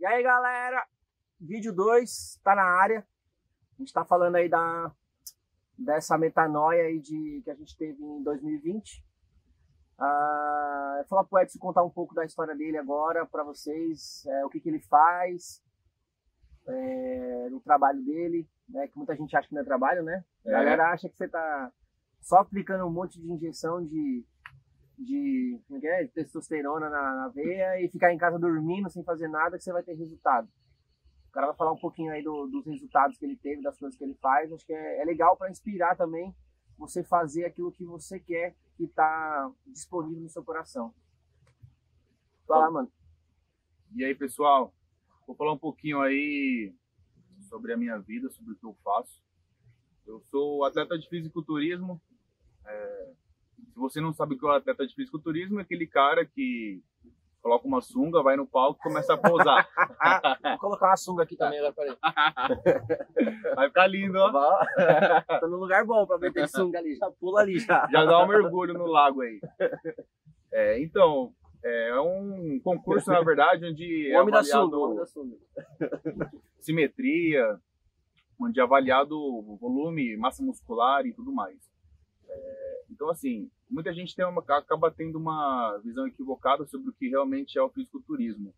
E aí, galera? Vídeo 2 tá na área. A gente tá falando aí da dessa metanoia aí de que a gente teve em 2020. Ah, eu vou falar pro Edson contar um pouco da história dele agora para vocês, é, o que, que ele faz, é, no trabalho dele, né? Que muita gente acha que não é trabalho, né? A É. galera acha que você tá só aplicando um monte de injeção de, de, é é? de testosterona na, na veia e ficar em casa dormindo sem fazer nada que você vai ter resultado. O cara vai falar um pouquinho aí do- dos resultados que ele teve, das coisas que ele faz. Acho que é, é legal para inspirar também você fazer aquilo que você quer que está disponível no seu coração. Vai lá, mano. E aí, pessoal, vou falar um pouquinho aí sobre a minha vida, sobre o que eu faço. Eu sou atleta de fisiculturismo. É, você não sabe o que é um atleta de fisiculturismo, é aquele cara que coloca uma sunga, vai no palco e começa a pousar. Vou colocar uma sunga aqui também agora, peraí. Vai ficar lindo, ó. Tô num lugar bom pra meter sunga ali, já pula ali já. Já dá um mergulho no lago aí. É, então, é um concurso, na verdade, onde O é da sunga, o homem da sunga. simetria, onde é avaliado o volume, massa muscular e tudo mais. É, então, assim, muita gente tem uma, acaba tendo uma visão equivocada sobre o que realmente é o fisiculturismo.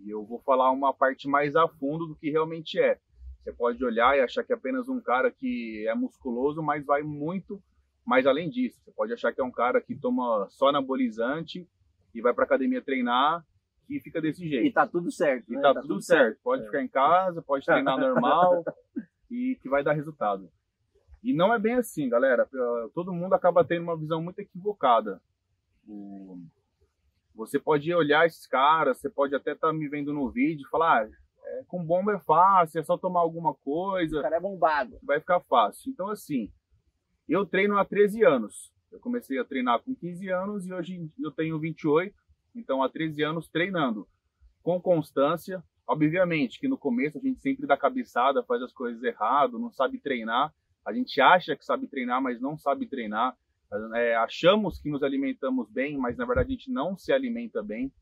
E eu vou falar uma parte mais a fundo do que realmente é. Você pode olhar e achar que é apenas um cara que é musculoso, mas vai muito mais além disso. Você pode achar que é um cara que toma só anabolizante e vai para academia treinar e fica desse jeito. E tá tudo certo. E né? tá, tudo, certo. Pode É. ficar em casa, pode treinar normal e que vai dar resultado. E não é bem assim, galera. Todo mundo acaba tendo uma visão muito equivocada. O- Você pode olhar esses caras, você pode até estar me vendo no vídeo e falar, ah, é, com bomba é fácil, é só tomar alguma O coisa, cara é bombado. vai ficar fácil. Então, assim, eu treino há 13 anos. Eu comecei a treinar com 15 anos e hoje eu tenho 28, então há 13 anos treinando com constância. Obviamente que no começo a gente sempre dá cabeçada, faz as coisas errado, não sabe treinar. A gente acha que sabe treinar, mas não sabe treinar. É, achamos que nos alimentamos bem, mas na verdade a gente não se alimenta bem.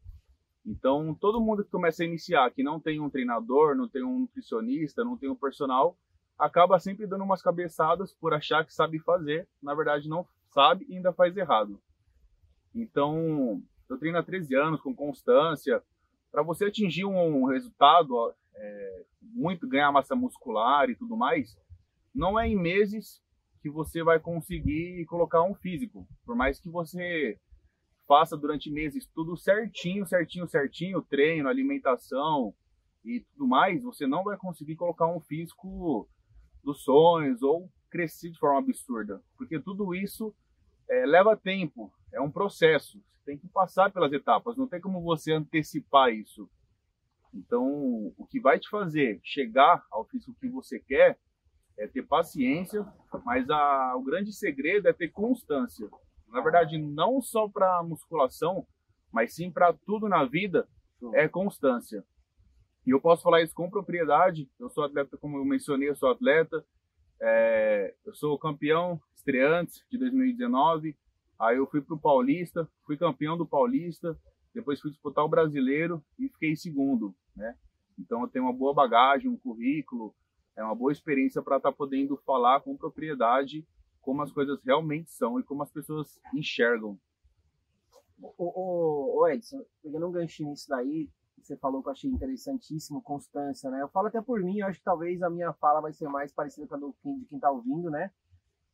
Então, todo mundo que começa a iniciar, que não tem um treinador, não tem um nutricionista, não tem um personal, acaba sempre dando umas cabeçadas por achar que sabe fazer, na verdade não sabe e ainda faz errado. Então, eu treino há 13 anos com constância. Para você atingir um resultado, é, muito ganhar massa muscular e tudo mais, não é em meses que você vai conseguir colocar um físico. Por mais que você faça durante meses tudo certinho, certinho, certinho, treino, alimentação e tudo mais, você não vai conseguir colocar um físico dos sonhos ou crescer de forma absurda, porque tudo isso é, leva tempo, é um processo, você tem que passar pelas etapas, não tem como você antecipar isso. Então, o que vai te fazer chegar ao físico que você quer é ter paciência, mas a, o grande segredo é ter constância. Na verdade, não só para musculação, mas sim para tudo na vida, é constância. E eu posso falar isso com propriedade. Eu sou atleta, como eu mencionei, eu sou atleta. É, eu sou campeão estreante de 2019. Aí eu fui para o Paulista, fui campeão do Paulista. Depois fui disputar o Brasileiro e fiquei segundo, né? Então eu tenho uma boa bagagem, um currículo, é uma boa experiência para estar podendo falar com propriedade como as coisas realmente são e como as pessoas enxergam. Ô, ô Edson, pegando um ganchinho nisso daí, você falou que eu achei interessantíssimo, constância, né? Eu falo até por mim, eu acho que talvez a minha fala vai ser mais parecida com a do, de quem tá ouvindo, né?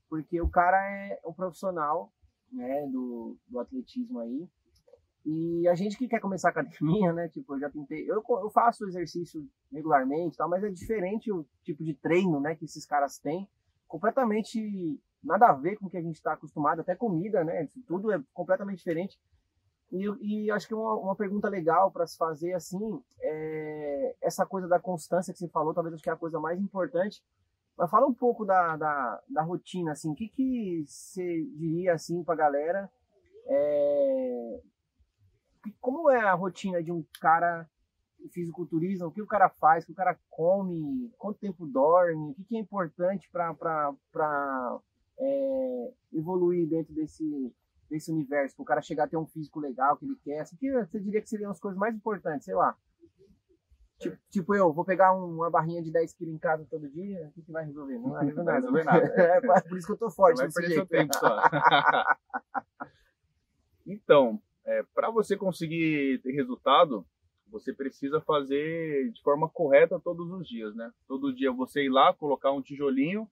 Porque o cara é um profissional, né, do, do atletismo aí. E a gente que quer começar a academia, né? Tipo, eu já tentei. Eu, eu faço exercício regularmente tal, mas é diferente o tipo de treino, né, que esses caras têm. Completamente nada a ver com o que a gente está acostumado, até comida, né? Tudo é completamente diferente. E, e acho que uma, uma pergunta legal para se fazer assim é essa coisa da constância que você falou, talvez acho que é a coisa mais importante. Mas fala um pouco da, da, da rotina, assim, o que, que você diria assim para a galera? É, como é a rotina de um cara em fisiculturismo? O que o cara faz? O que o cara come? Quanto tempo dorme? O que, que é importante para é, evoluir dentro desse, desse universo? Para o cara chegar a ter um físico legal que ele quer? Assim, que você diria que seriam as coisas mais importantes, sei lá. É, Tipo eu, vou pegar uma barrinha de 10 quilos em casa todo dia, o que, que vai resolver? Não vai resolver nada. Não vai resolver nada. é por isso que eu tô forte vai desse perder jeito. seu tempo só. então, é, para você conseguir ter resultado, você precisa fazer de forma correta todos os dias, né? Todo dia você ir lá, colocar um tijolinho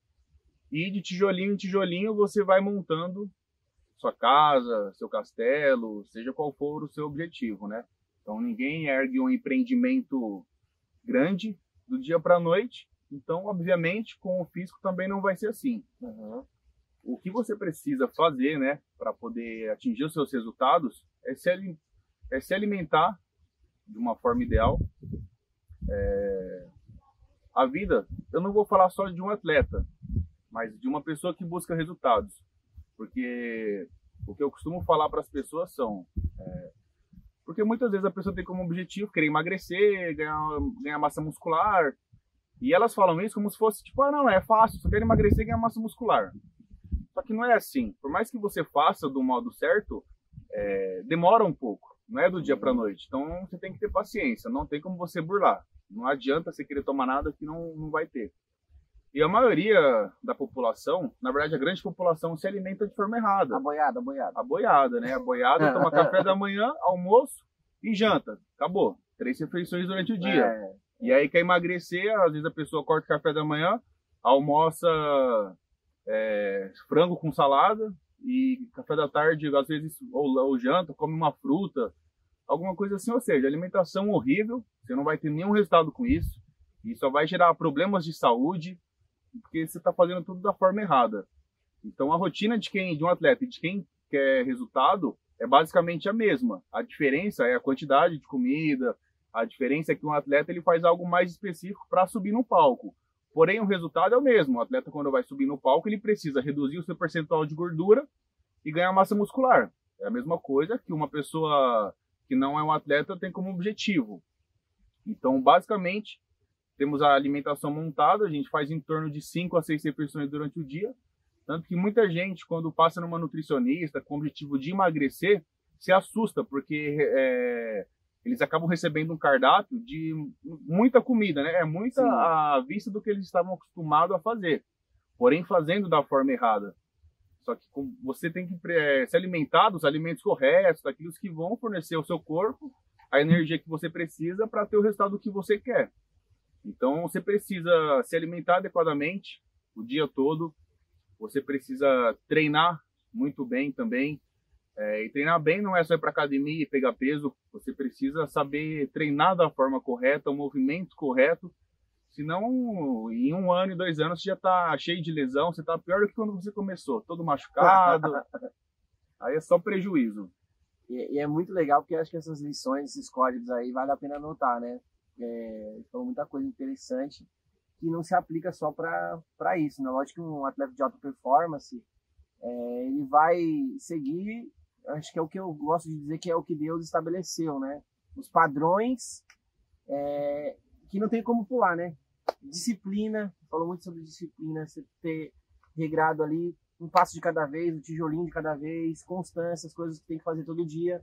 e de tijolinho em tijolinho você vai montando sua casa, seu castelo, seja qual for o seu objetivo, né? Então ninguém ergue um empreendimento grande do dia para a noite. Então, obviamente, com o físico também não vai ser assim. Uhum. O que você precisa fazer, né, para poder atingir os seus resultados, é se, é se alimentar de uma forma ideal. É... A vida, eu não vou falar só de um atleta, mas de uma pessoa que busca resultados. Porque o que eu costumo falar para as pessoas são. É... Porque muitas vezes a pessoa tem como objetivo querer emagrecer, ganhar, ganhar massa muscular. E elas falam isso como se fosse tipo, ah, não, é fácil, só quero emagrecer e ganhar massa muscular. Que não é assim. Por mais que você faça do modo certo, é... demora um pouco. Não é do dia para noite. Então você tem que ter paciência. Não tem como você burlar. Não adianta você querer tomar nada que não, não vai ter. E a maioria da população, na verdade a grande população, se alimenta de forma errada. A boiada, a boiada. A boiada, né? A boiada toma café da manhã, almoço e janta. Acabou. Três refeições durante o dia. É, E aí quer emagrecer, às vezes a pessoa corta o café da manhã, almoça é, frango com salada e café da tarde, às vezes, ou, ou janta, come uma fruta, alguma coisa assim. Ou seja, alimentação horrível, você não vai ter nenhum resultado com isso. E só vai gerar problemas de saúde, porque você está fazendo tudo da forma errada. Então a rotina de quem, de um atleta e de quem quer resultado é basicamente a mesma. A diferença é a quantidade de comida, a diferença é que um atleta ele faz algo mais específico para subir no palco. Porém, o resultado é o mesmo. O atleta, quando vai subir no palco, ele precisa reduzir o seu percentual de gordura e ganhar massa muscular. É a mesma coisa que uma pessoa que não é um atleta tem como objetivo. Então, basicamente, temos a alimentação montada, a gente faz em torno de 5 a 6 refeições durante o dia. Tanto que muita gente, quando passa numa nutricionista com o objetivo de emagrecer, se assusta, porque é, eles acabam recebendo um cardápio de muita comida, né? É muita Sim. à vista do que eles estavam acostumados a fazer. Porém, fazendo da forma errada. Só que você tem que é, se alimentar dos alimentos corretos, daqueles que vão fornecer ao seu corpo a energia que você precisa para ter o resultado que você quer. Então, você precisa se alimentar adequadamente o dia todo. Você precisa treinar muito bem também. É, e treinar bem não é só ir para academia e pegar peso. Você precisa saber treinar da forma correta, o movimento correto. Senão, em um ano e dois anos, você já está cheio de lesão. Você está pior do que quando você começou, todo machucado. Aí é só prejuízo. E, e é muito legal porque acho que essas lições, esses códigos aí, vale a pena anotar, né? É, muita coisa interessante que não se aplica só para isso, né? Lógico que um atleta de alta performance, é, ele vai seguir, acho que é o que eu gosto de dizer que é o que Deus estabeleceu, né? Os padrões é, que não tem como pular, né? Disciplina, falou muito sobre disciplina, você ter regrado ali um passo de cada vez, um tijolinho de cada vez, constância, as coisas que tem que fazer todo dia.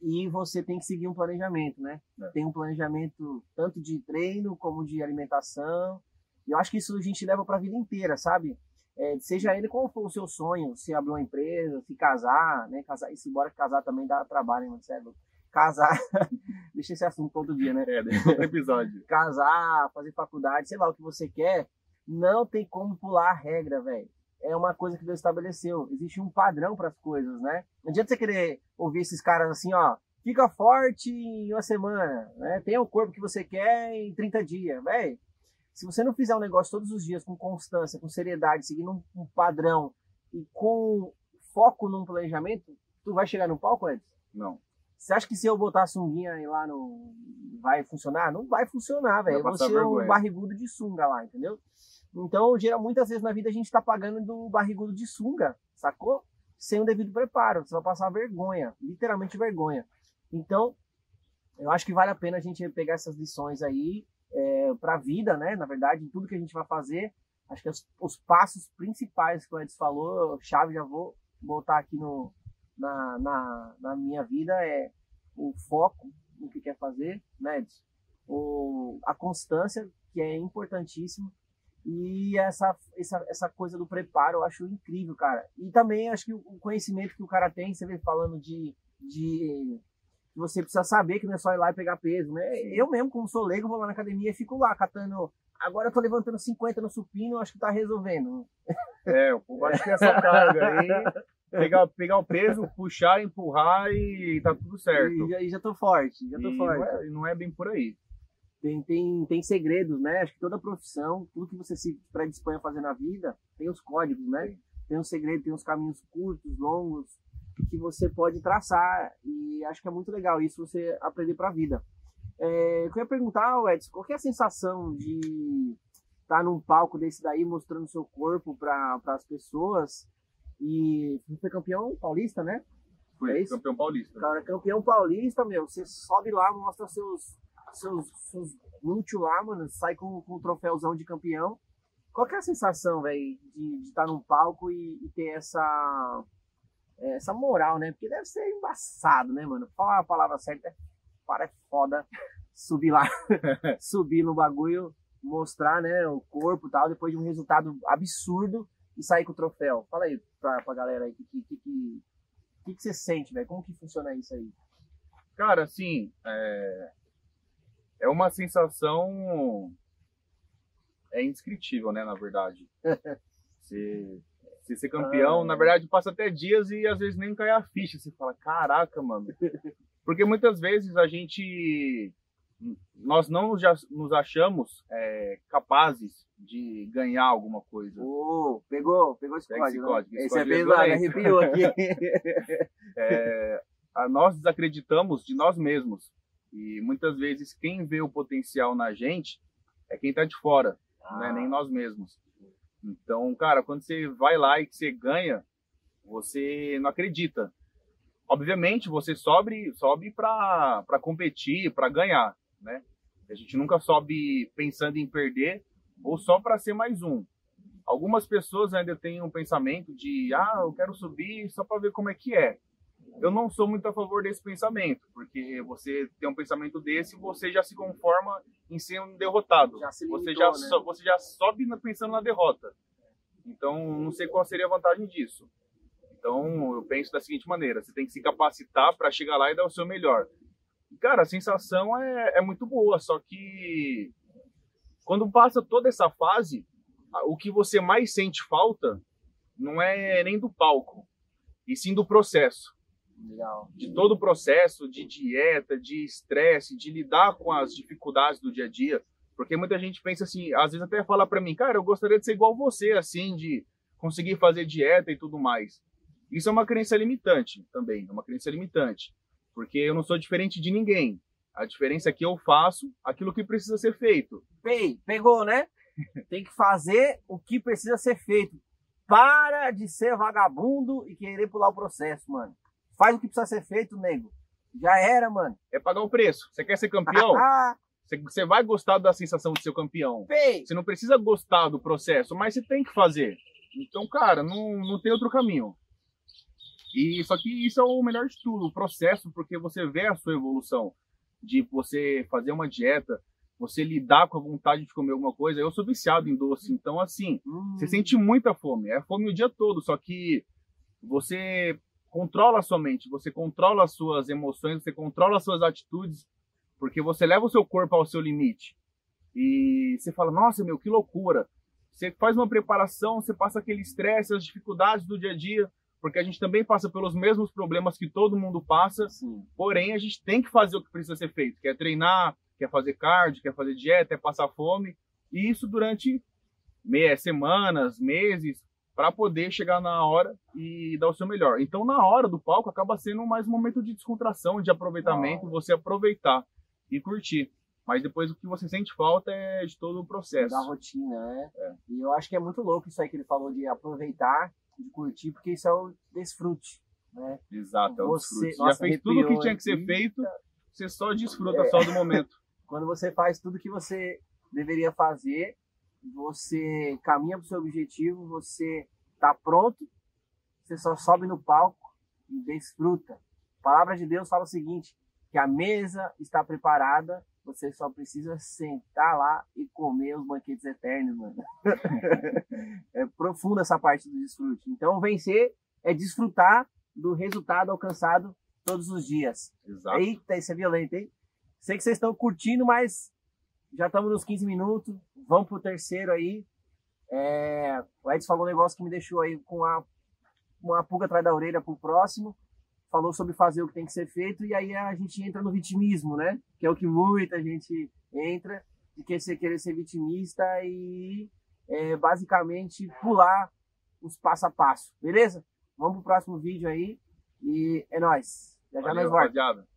E você tem que seguir um planejamento, né? É. Tem um planejamento tanto de treino como de alimentação. E eu acho que isso a gente leva para a vida inteira, sabe? É, seja ele qual for o seu sonho, se abrir uma empresa, se casar, né? Casar, e se embora casar também dá trabalho, hein, mano? Louco. Casar, deixa esse assunto todo dia, né? É, deixa outro episódio. casar, fazer faculdade, sei lá o que você quer, não tem como pular a regra, velho. É uma coisa que Deus estabeleceu. Existe um padrão para as coisas, né? Não adianta você querer ouvir esses caras assim, ó, fica forte em uma semana, né? Tenha o corpo que você quer em 30 dias, velho. Se você não fizer um negócio todos os dias com constância, com seriedade, seguindo um, um padrão e com foco num planejamento, tu vai chegar no palco, Edson? Não. Você acha que se eu botar a sunguinha aí lá no. vai funcionar? Não vai funcionar, velho. Eu vou ser vergonha. barrigudo de sunga lá, entendeu? Então, geral, muitas vezes na vida a gente tá pagando do barrigudo de sunga, sacou? Sem o devido preparo. Você vai passar vergonha, literalmente vergonha. Então, eu acho que vale a pena a gente pegar essas lições aí é, pra vida, né? Na verdade, em tudo que a gente vai fazer. Acho que os, os passos principais que o Edson falou, chave, já vou botar aqui no, na, na, na minha vida é o foco no que quer fazer, né, Edson? o, a constância, que é importantíssima, e essa, essa, essa coisa do preparo eu acho incrível, cara. E também acho que o conhecimento que o cara tem, você vê falando de, de você precisa saber que não é só ir lá e pegar peso, né? Eu mesmo, como sou leigo, vou lá na academia e fico lá catando. Agora eu tô levantando 50 no supino, acho que tá resolvendo. É, eu acho que é essa carga aí. Pegar, pegar o peso, puxar, empurrar e tá tudo certo. E já, já tô forte, já tô e forte. Não é, não é bem por aí. Tem, tem, tem segredos, né? Acho que toda profissão, tudo que você se predispõe a fazer na vida, tem os códigos, né? Tem um segredo, tem uns caminhos curtos, longos, que você pode traçar. E acho que é muito legal isso você aprender para a vida. É, eu queria perguntar, Edson, qual é a sensação de estar tá num palco desse daí, mostrando seu corpo para as pessoas? E você foi campeão paulista, né? Foi é campeão paulista. Cara, campeão paulista, meu, você sobe lá, mostra seus seus, seus glúteos lá, mano, sai com, com um troféuzão de campeão. Qual é a sensação, velho, de estar tá num palco e, e, ter essa essa moral, né? Porque deve ser embaçado, né, mano? Falar a palavra certa, para é foda subir lá, subir no bagulho, mostrar, né, o corpo e tal, depois de um resultado absurdo e sair com o troféu. Fala aí pra, pra galera aí, o que, que, que, que, que você sente, velho? Como que funciona isso aí? Cara, assim, é, é uma sensação é indescritível, né, na verdade. se, se ser campeão, ah, na verdade, passa até dias e às vezes nem cai a ficha. Você fala, caraca, mano. Porque muitas vezes a gente. Nós não já nos achamos é, capazes de ganhar alguma coisa. Oh, pegou, pegou esse código. Esse, né? código, esse, esse é pesado, arrepiou aqui. é, nós desacreditamos de nós mesmos. E muitas vezes quem vê o potencial na gente é quem está de fora, ah. não é nem nós mesmos. Então, cara, quando você vai lá e você ganha, você não acredita. Obviamente, você sobe, sobe para competir, para ganhar, né? A gente nunca sobe pensando em perder ou só para ser mais um. Algumas pessoas ainda têm um pensamento de, ah, eu quero subir só para ver como é que é eu não sou muito a favor desse pensamento, porque você tem um pensamento desse, você já se conforma em ser um derrotado. Já limitou, você, já né? so, você já sobe pensando na derrota. Então, não sei qual seria a vantagem disso. Então, eu penso da seguinte maneira: você tem que se capacitar para chegar lá e dar o seu melhor. cara, a sensação é, é muito boa, só que quando passa toda essa fase, o que você mais sente falta não é nem do palco, e sim do processo. Legal. De todo o processo de dieta, de estresse, de lidar com as dificuldades do dia a dia. Porque muita gente pensa assim, às vezes até fala para mim, cara, eu gostaria de ser igual você, assim, de conseguir fazer dieta e tudo mais. Isso é uma crença limitante também, é uma crença limitante. Porque eu não sou diferente de ninguém. A diferença é que eu faço aquilo que precisa ser feito. Pei, pegou, né? Tem que fazer o que precisa ser feito. Para de ser vagabundo e querer pular o processo, mano. Faz o que precisa ser feito, nego. Já era, mano. É pagar um preço. Você quer ser campeão? você vai gostar da sensação de ser campeão. Você não precisa gostar do processo, mas você tem que fazer. Então, cara, não, não tem outro caminho. E só que isso é o melhor de tudo, o processo, porque você vê a sua evolução de você fazer uma dieta, você lidar com a vontade de comer alguma coisa. Eu sou viciado em doce, então assim, hum. você sente muita fome. É fome o dia todo, só que você controla a sua mente, você controla as suas emoções, você controla as suas atitudes, porque você leva o seu corpo ao seu limite. E você fala, nossa, meu, que loucura. Você faz uma preparação, você passa aquele estresse, as dificuldades do dia a dia, porque a gente também passa pelos mesmos problemas que todo mundo passa, Sim. porém a gente tem que fazer o que precisa ser feito, que é treinar, quer fazer cardio, quer fazer dieta, é passar fome, e isso durante meia, semanas, meses, para poder chegar na hora e dar o seu melhor. Então, na hora do palco, acaba sendo mais um momento de descontração, de aproveitamento, você aproveitar e curtir. Mas depois o que você sente falta é de todo o processo. Da rotina, né? É. E eu acho que é muito louco isso aí que ele falou de aproveitar, de curtir, porque isso é o desfrute, né? Exato, é o você, desfrute. Nossa, Já fez tudo o que tinha que ser feito, você só desfruta é. só do momento. Quando você faz tudo que você deveria fazer, você caminha para o seu objetivo, você está pronto, você só sobe no palco e desfruta. A palavra de Deus fala o seguinte, que a mesa está preparada você só precisa sentar lá e comer os banquetes eternos, mano. é profunda essa parte do desfrute. Então, vencer é desfrutar do resultado alcançado todos os dias. Exato. Eita, isso é violento, hein? Sei que vocês estão curtindo, mas já estamos nos 15 minutos. Vamos pro terceiro aí. É... O Edson falou um negócio que me deixou aí com a... uma pulga atrás da orelha pro próximo. Falou sobre fazer o que tem que ser feito, e aí a gente entra no vitimismo, né? Que é o que muita gente entra, de que você querer ser vitimista e é, basicamente pular os passo a passo, beleza? Vamos pro próximo vídeo aí. E é nóis. Já já Valeu, nós.